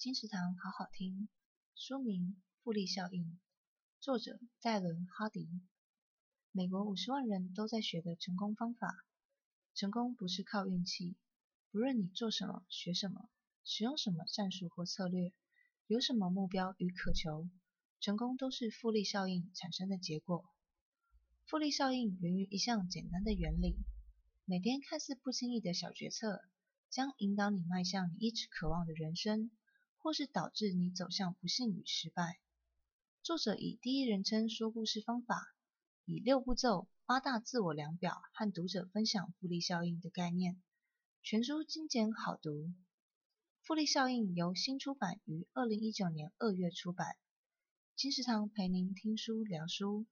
金石堂好好听，书名《复利效应》，作者戴伦·哈迪。美国五十万人都在学的成功方法。成功不是靠运气，不论你做什么、学什么、使用什么战术或策略，有什么目标与渴求，成功都是复利效应产生的结果。复利效应源于一项简单的原理：每天看似不经意的小决策，将引导你迈向你一直渴望的人生。或是导致你走向不幸与失败。作者以第一人称说故事方法，以六步骤、八大自我量表和读者分享复利效应的概念。全书精简好读。复利效应由新出版于二零一九年二月出版。金石堂陪您听书聊书。